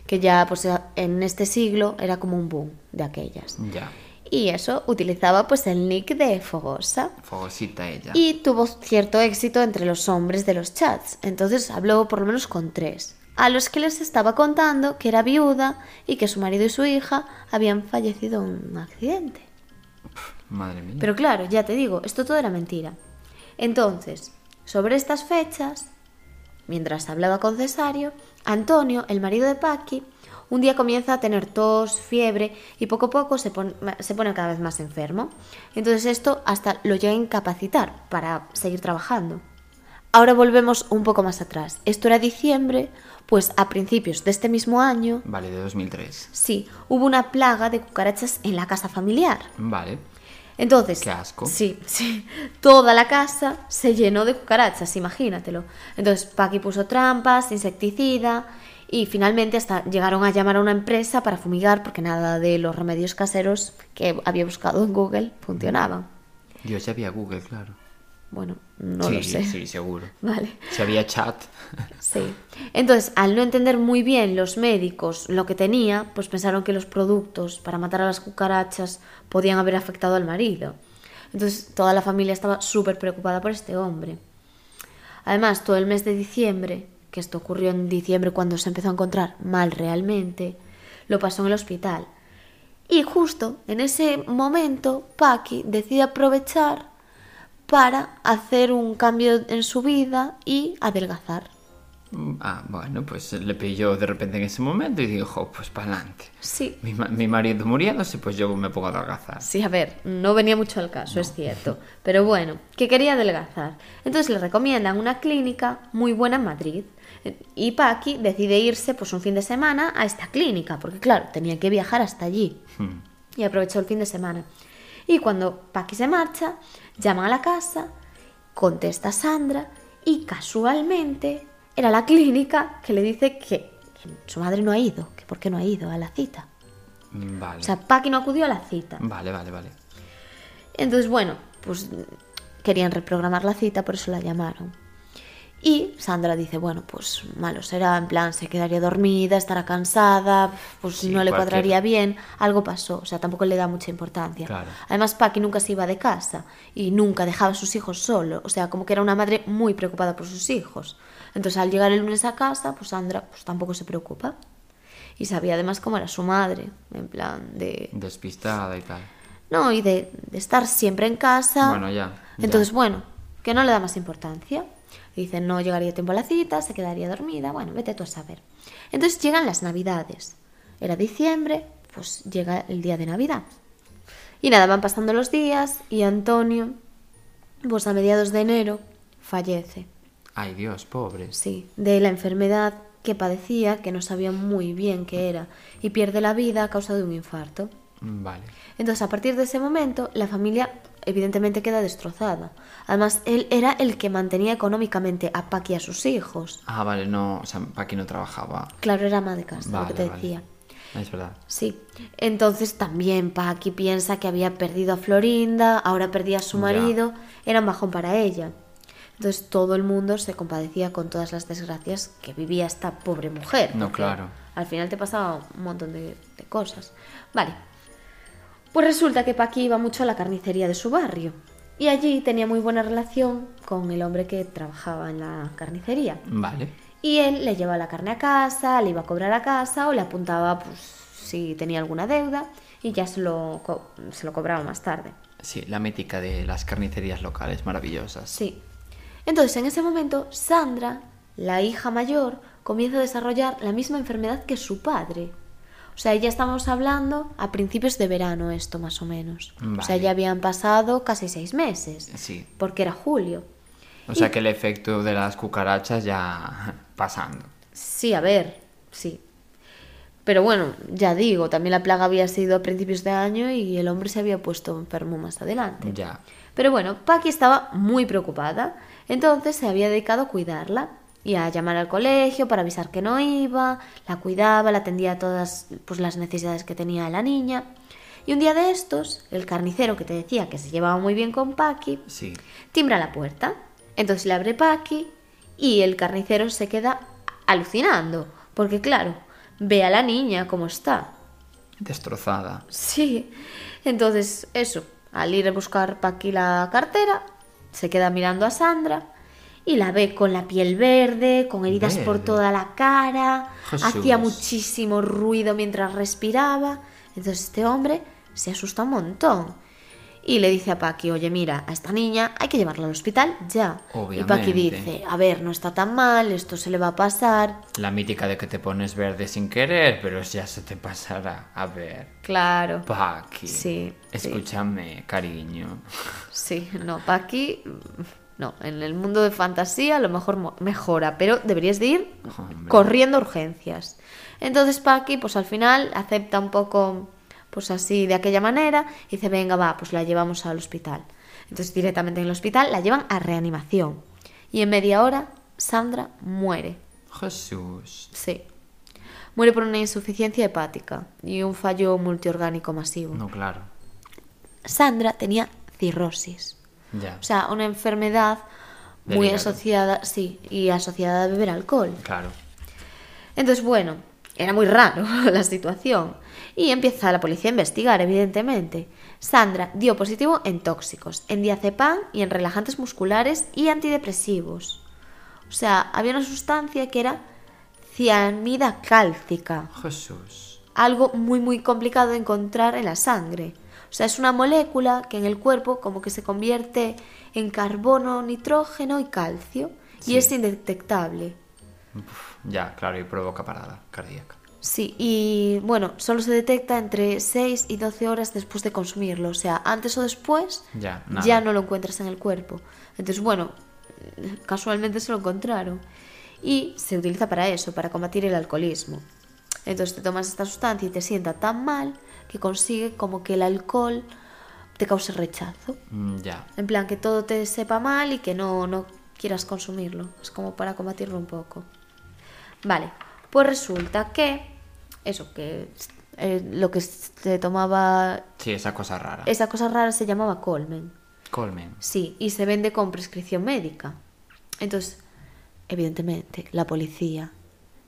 que ya pues en este siglo era como un boom de aquellas. Ya. Y eso utilizaba pues el nick de Fogosa. Fogosita ella. Y tuvo cierto éxito entre los hombres de los chats. Entonces habló por lo menos con tres. A los que les estaba contando que era viuda y que su marido y su hija habían fallecido en un accidente. Madre mía. Pero claro, ya te digo, esto todo era mentira. Entonces, sobre estas fechas, mientras hablaba con Cesario, Antonio, el marido de Paqui, un día comienza a tener tos, fiebre y poco a poco se pone, se pone cada vez más enfermo. Entonces esto hasta lo llega a incapacitar para seguir trabajando. Ahora volvemos un poco más atrás. Esto era diciembre, pues a principios de este mismo año, Vale, de 2003. sí, hubo una plaga de cucarachas en la casa familiar. Vale. Entonces, Qué asco. Sí, sí. Toda la casa se llenó de cucarachas, imagínatelo. Entonces, Paqui puso trampas, insecticida y finalmente hasta llegaron a llamar a una empresa para fumigar porque nada de los remedios caseros que había buscado en Google funcionaban. Dios, ya había Google, claro. Bueno, no sí, lo sé. Sí, seguro. Vale. Si había chat. Sí. Entonces, al no entender muy bien los médicos lo que tenía, pues pensaron que los productos para matar a las cucarachas podían haber afectado al marido. Entonces, toda la familia estaba súper preocupada por este hombre. Además, todo el mes de diciembre, que esto ocurrió en diciembre cuando se empezó a encontrar mal realmente, lo pasó en el hospital. Y justo en ese momento, Paqui decide aprovechar para hacer un cambio en su vida y adelgazar. Ah, bueno, pues le pilló de repente en ese momento y dijo, pues para adelante. Sí. Mi, mi marido muriéndose, pues yo me pongo a adelgazar. Sí, a ver, no venía mucho al caso, es cierto. Pero bueno, que quería adelgazar. Entonces le recomiendan una clínica muy buena en Madrid. Y Paqui decide irse pues un fin de semana a esta clínica, porque claro, tenía que viajar hasta allí. Hmm. Y aprovechó el fin de semana. Y cuando Paqui se marcha, llaman a la casa, contesta Sandra y casualmente era la clínica que le dice que su madre no ha ido, que por qué no ha ido a la cita. Vale. O sea, Paqui no acudió a la cita. Vale, vale, vale. Entonces, bueno, pues querían reprogramar la cita, por eso la llamaron. Y Sandra dice, bueno, pues malo será, en plan, se quedaría dormida, estará cansada, pues Sí, no le cualquier- cuadraría bien, algo pasó, o sea, tampoco le da mucha importancia. Claro. Además, Paqui nunca se iba de casa y nunca dejaba a sus hijos solo, o sea, como que era una madre muy preocupada por sus hijos. Entonces, al llegar el lunes a casa, pues Sandra pues tampoco se preocupa. Y sabía además cómo era su madre, en plan de... Despistada y tal. No, y de, de estar siempre en casa. Bueno, ya, ya. Entonces, bueno, que no le da más importancia. Dice, no llegaría a tiempo a la cita, se quedaría dormida. Bueno, vete tú a saber. Entonces llegan las navidades. Era diciembre, pues llega el día de Navidad. Y nada, van pasando los días y Antonio, pues a mediados de enero, fallece. Ay, Dios, pobre. Sí, de la enfermedad que padecía, que no sabía muy bien qué era, y pierde la vida a causa de un infarto. Vale. Entonces, a partir de ese momento, la familia evidentemente queda destrozada. Además, él era el que mantenía económicamente a Paqui y a sus hijos. Ah, vale, no, o sea, Paqui no trabajaba. Claro, era ama de casa, lo Vale, que te vale. decía. Es verdad. Sí. Entonces también Paqui piensa que había perdido a Florinda, ahora perdía a su Ya. marido, era un bajón para ella. Entonces todo el mundo se compadecía con todas las desgracias que vivía esta pobre mujer. No, claro. Al final te pasaba un montón de, de cosas. Vale. Pues resulta que Paqui iba mucho a la carnicería de su barrio. Y allí tenía muy buena relación con el hombre que trabajaba en la carnicería. Vale. Y él le llevaba la carne a casa, le iba a cobrar a casa o le apuntaba pues, si tenía alguna deuda y ya se lo, co- se lo cobraba más tarde. Sí, la mítica de las carnicerías locales, maravillosas. Sí. Entonces, en ese momento, Sandra, la hija mayor, comienza a desarrollar la misma enfermedad que su padre. O sea, ya estamos hablando a principios de verano esto, más o menos. O sea, Vale. ya habían pasado casi seis meses, Sí. porque era julio. O sea que el efecto de las cucarachas ya pasando. Sí, a ver, sí. Pero bueno, ya digo, también la plaga había sido a principios de año y el hombre se había puesto enfermo más adelante. Ya. Pero bueno, Paqui estaba muy preocupada, entonces se había dedicado a cuidarla y a llamar al colegio para avisar que no iba, la cuidaba, la atendía a todas pues, las necesidades que tenía la niña. Y un día de estos, el carnicero que te decía que se llevaba muy bien con Paqui, Sí. timbra la puerta. Entonces le abre Paqui y el carnicero se queda alucinando, porque claro, ve a la niña cómo está. Destrozada. Sí. Entonces, eso, al ir a buscar Paqui la cartera, se queda mirando a Sandra y la ve con la piel verde, con heridas por toda la cara, Jesús. hacía muchísimo ruido mientras respiraba. Entonces este hombre se asusta un montón. Y le dice a Paqui, oye, mira, a esta niña hay que llevarla al hospital ya. Y Paqui Obviamente. dice, a ver, no está tan mal, esto se le va a pasar. La mítica de que te pones verde sin querer, pero ya se te pasará. A ver. Claro. Paqui. Sí, sí. Escúchame, cariño. Sí, no, Paqui, mm, no, en el mundo de fantasía a lo mejor mejora, pero deberías de ir Hombre. corriendo urgencias. Entonces Paqui, pues al final acepta un poco, pues así, de aquella manera, y dice, venga, va, pues la llevamos al hospital. Entonces directamente en el hospital la llevan a reanimación. Y en media hora, Sandra muere. Jesús. Sí. Muere por una insuficiencia hepática y un fallo multiorgánico masivo. No, claro. Sandra tenía cirrosis. O sea, una enfermedad muy asociada, sí, y asociada a beber alcohol. Claro. Entonces, bueno, era muy raro la situación. Y empieza la policía a investigar, evidentemente. Sandra dio positivo en tóxicos, en diazepam y en relajantes musculares y antidepresivos. O sea, había una sustancia que era cianida cálcica, Jesús. algo muy muy complicado de encontrar en la sangre. O sea, es una molécula que en el cuerpo como que se convierte en carbono, nitrógeno y calcio Sí. y es indetectable. Uf, ya, claro, y provoca parada cardíaca. Sí, y bueno, solo se detecta entre 6 y 12 horas después de consumirlo. O sea, antes o después Ya, nada. ya no lo encuentras en el cuerpo. Entonces, bueno, casualmente se lo encontraron. Y se utiliza para eso, para combatir el alcoholismo. Entonces te tomas esta sustancia y te sienta tan mal que consigue como que el alcohol te cause rechazo. Mm, Ya. En plan, que todo te sepa mal y que no, no quieras consumirlo. Es como para combatirlo un poco. Vale, pues resulta que eso, que eh, lo que se tomaba, Sí, esa cosa rara. esa cosa rara se llamaba colmen. Colmen. Sí, y se vende con prescripción médica. Entonces, evidentemente, la policía,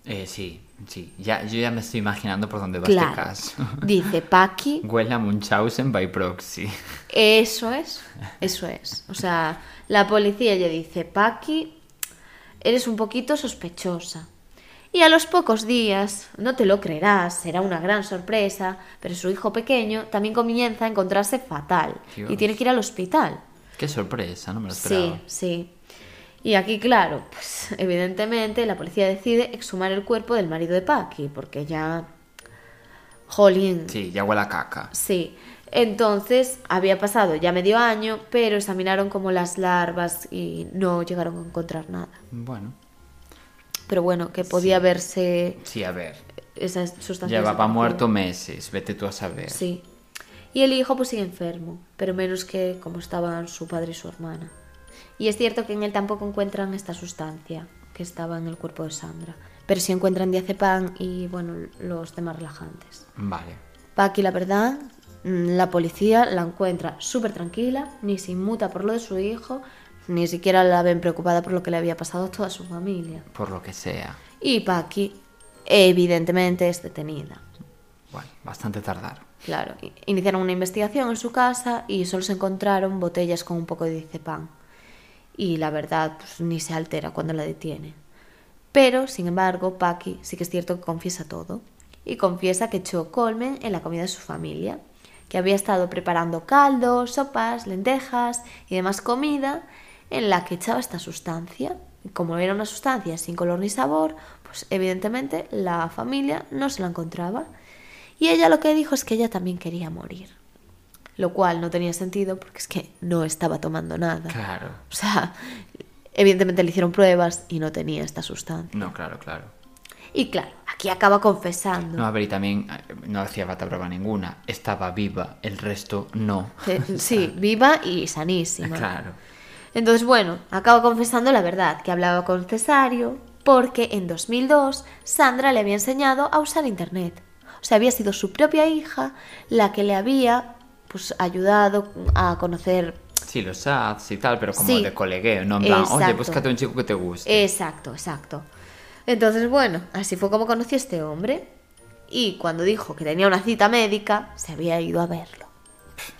Eh, sí, sí. Ya, yo ya me estoy imaginando por dónde va claro, este caso. dice Paqui, Huele a Munchausen by proxy. Eso es, eso es. O sea, la policía le dice, Paqui, eres un poquito sospechosa. Y a los pocos días, no te lo creerás, será una gran sorpresa, pero su hijo pequeño también comienza a encontrarse fatal y tiene que ir al hospital. Qué sorpresa, no me lo Sí, esperaba. sí. Y aquí, claro, pues evidentemente la policía decide exhumar el cuerpo del marido de Paqui, porque ya... Jolín, Sí, ya huele a caca. Sí, entonces había pasado ya medio año, pero examinaron como las larvas y no llegaron a encontrar nada. Bueno, Pero bueno, que podía verse sí, a ver. esa sustancia. Llevaba muerto meses, vete tú a saber. Sí. Y el hijo pues sigue enfermo, pero menos que como estaban su padre y su hermana. Y es cierto que en él tampoco encuentran esta sustancia que estaba en el cuerpo de Sandra, pero sí encuentran diazepam y bueno, los demás relajantes. Vale. Paqui, la verdad, mm, la policía la encuentra súper tranquila, ni se inmuta por lo de su hijo, ni siquiera la ven preocupada por lo que le había pasado a toda su familia. Por lo que sea. Y Paqui, evidentemente, es detenida. Bueno, bastante tardar. Claro, iniciaron una investigación en su casa y solo se encontraron botellas con un poco de diazepam. Y la verdad, pues ni se altera cuando la detiene. Pero, sin embargo, Paqui sí que es cierto que confiesa todo. Y confiesa que echó colmen en la comida de su familia, que había estado preparando caldos, sopas, lentejas y demás comida en la que echaba esta sustancia. Y como era una sustancia sin color ni sabor, pues evidentemente la familia no se la encontraba. Y ella lo que dijo es que ella también quería morir. Lo cual no tenía sentido porque es que no estaba tomando nada. Claro. O sea, evidentemente le hicieron pruebas y no tenía esta sustancia. No, claro, claro. Y claro, aquí acaba confesando. No, a ver, y también eh, no hacía falta prueba ninguna. Estaba viva, el resto no. Eh, Sí, viva y sanísima. Claro. Entonces, bueno, acaba confesando la verdad, que hablaba con Cesario porque en 2002 Sandra le había enseñado a usar Internet. O sea, había sido su propia hija la que le había pues, ayudado a conocer... Sí, los ads y tal, pero como Sí. de colegueo, no en plan, oye, Exacto. búscate un chico que te guste. Exacto, exacto. Entonces, bueno, así fue como conocí a este hombre. Y cuando dijo que tenía una cita médica, se había ido a verlo.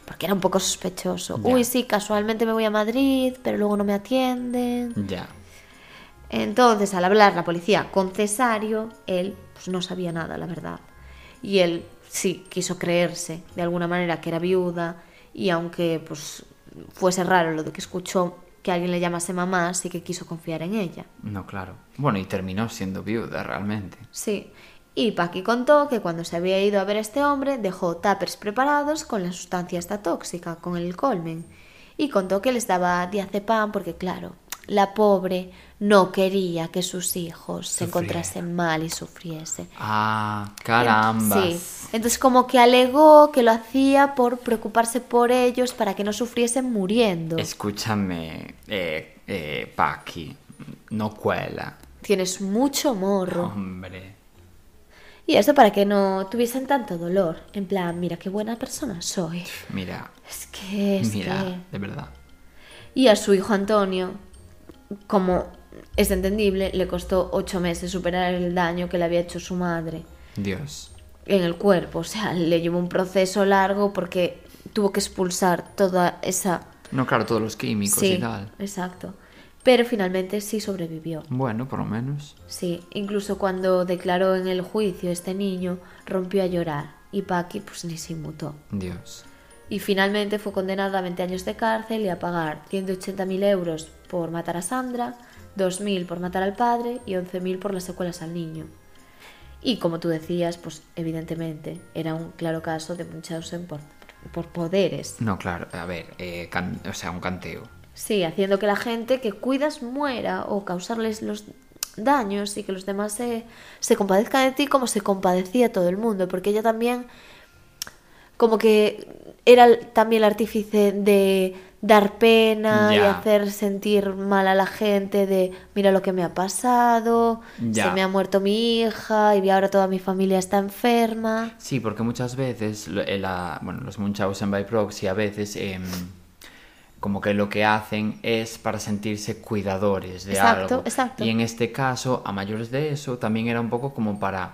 Porque era un poco sospechoso. Ya. Uy, sí, casualmente me voy a Madrid, pero luego no me atienden. Ya. Entonces, al hablar la policía con Cesario, él pues, no sabía nada, la verdad. Y él sí quiso creerse de alguna manera que era viuda y aunque pues fuese raro lo de que escuchó que alguien le llamase mamá, sí que quiso confiar en ella. No, claro. Bueno, y terminó siendo viuda realmente. Sí. Y Paqui contó que cuando se había ido a ver a este hombre dejó tuppers preparados con la sustancia esta tóxica, con el colmen. Y contó que les daba diazepam porque, claro, la pobre no quería que sus hijos se encontrasen mal y sufriese. Ah, caramba. Sí. Entonces como que alegó que lo hacía por preocuparse por ellos para que no sufriesen muriendo. Escúchame, eh, eh, Paqui, no cuela. Tienes mucho morro. Hombre. Y eso para que no tuviesen tanto dolor. En plan, mira qué buena persona soy. Mira, Es que, es mira, que... de verdad. Y a su hijo Antonio, como es entendible, le costó ocho meses superar el daño que le había hecho su madre Dios. en el cuerpo. O sea, le llevó un proceso largo porque tuvo que expulsar toda esa... No, claro, todos los químicos Sí, y tal. exacto. Pero finalmente sí sobrevivió. Bueno, por lo menos. Sí, incluso cuando declaró en el juicio este niño, rompió a llorar y Paqui pues ni se inmutó. Dios. Y finalmente fue condenado a 20 años de cárcel y a pagar 180.000 euros por matar a Sandra, 2.000 por matar al padre y 11.000 por las secuelas al niño. Y como tú decías, pues evidentemente era un claro caso de Munchausen por, por poderes. No, claro, a ver, eh, can- o sea, un canteo. Sí, haciendo que la gente que cuidas muera o causarles los daños y que los demás se, se compadezcan de ti como se compadecía todo el mundo, porque ella también como que era también el artífice de dar pena y hacer sentir mal a la gente de mira lo que me ha pasado, Ya. se me ha muerto mi hija y ahora toda mi familia está enferma. Sí, porque muchas veces, eh, la- bueno, los Munchausen by proxy a veces em, como que lo que hacen es para sentirse cuidadores de Exacto, algo. exacto. Y en este caso, a mayores de eso, también era un poco como para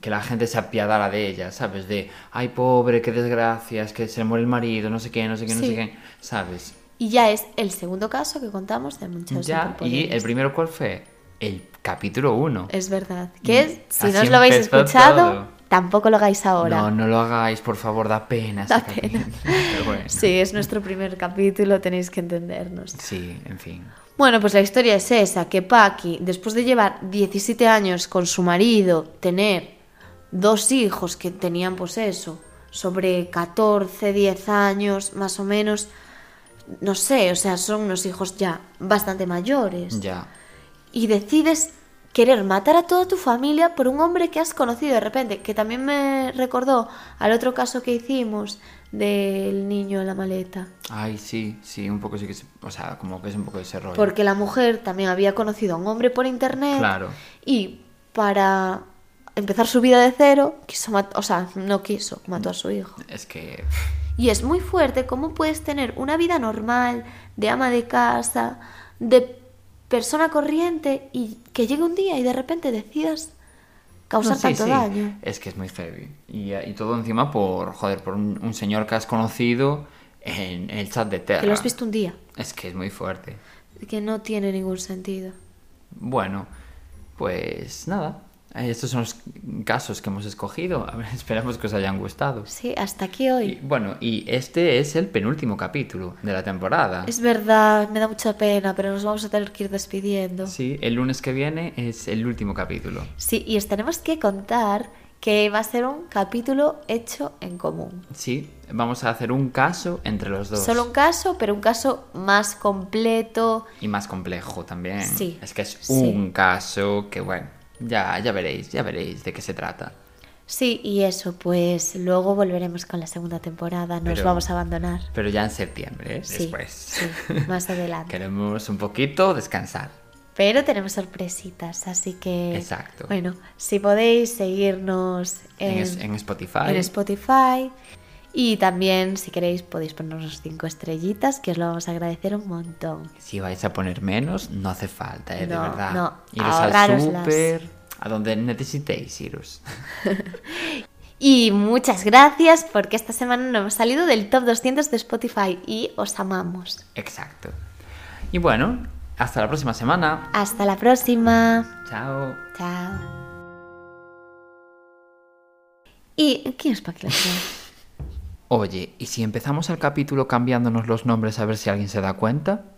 que la gente se apiadara de ella, ¿sabes? De, ay, pobre, qué desgracia, es que se le muere el marido, no sé qué, no sé qué, no Sí. sé qué, ¿sabes? Y ya es el segundo caso que contamos de Munchausen Ya, y el primero, ¿cuál fue? El capítulo 1. Es verdad. Que es, si no os lo habéis escuchado, todo. tampoco lo hagáis ahora. No, no lo hagáis, por favor, da pena. Da pena. capítulo. Pero bueno. Sí, es nuestro primer capítulo, tenéis que entendernos. Sí, en fin. Bueno, pues la historia es esa, que Paqui, después de llevar 17 años con su marido, tener dos hijos que tenían pues eso, sobre 14, 10 años más o menos, no sé, o sea, son unos hijos ya bastante mayores. Ya. y decides querer matar a toda tu familia por un hombre que has conocido de repente, que también me recordó al otro caso que hicimos del niño en la maleta. Ay, sí, sí, un poco sí que se- O sea, como que es un poco ese rollo. Porque la mujer también había conocido a un hombre por internet Claro. y para empezar su vida de cero, quiso o sea, no quiso, mató a su hijo. Es que. Y es muy fuerte cómo puedes tener una vida normal, de ama de casa, de persona corriente y que llegue un día y de repente decidas causar No, sí, tanto sí, daño. Es que es muy heavy. Y, y todo encima por, joder, por un, un señor que has conocido en, en el chat de Terra. Que lo has visto un día, Es que es muy fuerte. que no tiene ningún sentido. Bueno, pues nada. Eh, Estos son los casos que hemos escogido. A ver, esperamos que os hayan gustado. Sí, hasta aquí Y, hoy. bueno, y este es el penúltimo capítulo de la temporada. Es verdad, me da mucha pena, pero nos vamos a tener que ir despidiendo. Sí, el lunes que viene es el último capítulo. Sí, y os tenemos que contar que va a ser un capítulo hecho en común. Sí, vamos a hacer un caso entre los dos. Solo un caso, pero un caso más completo. Y más complejo también. Sí, Es que es sí. un caso que, bueno, ya, ya veréis, ya veréis de qué se trata. Sí, y eso, pues luego volveremos con la segunda temporada. Nos Pero- vamos a abandonar. Pero ya en septiembre, ¿eh? Después. sí, más adelante. Queremos un poquito descansar. Pero tenemos sorpresitas, así que... Exacto. Bueno, si podéis seguirnos En, en Spotify. en Spotify. Y también, si queréis, podéis ponernos cinco estrellitas, que os lo vamos a agradecer un montón. Si vais a poner menos, no hace falta, ¿eh? de verdad. no, Iros al súper, a donde necesitéis iros. Y muchas gracias porque esta semana no hemos salido del top 200 de Spotify y os amamos. Exacto. Y bueno, hasta la próxima semana. Hasta la próxima. Chao. Chao. ¿Y quién es Paquila? Oye, ¿y si empezamos el capítulo cambiándonos los nombres a ver si alguien se da cuenta?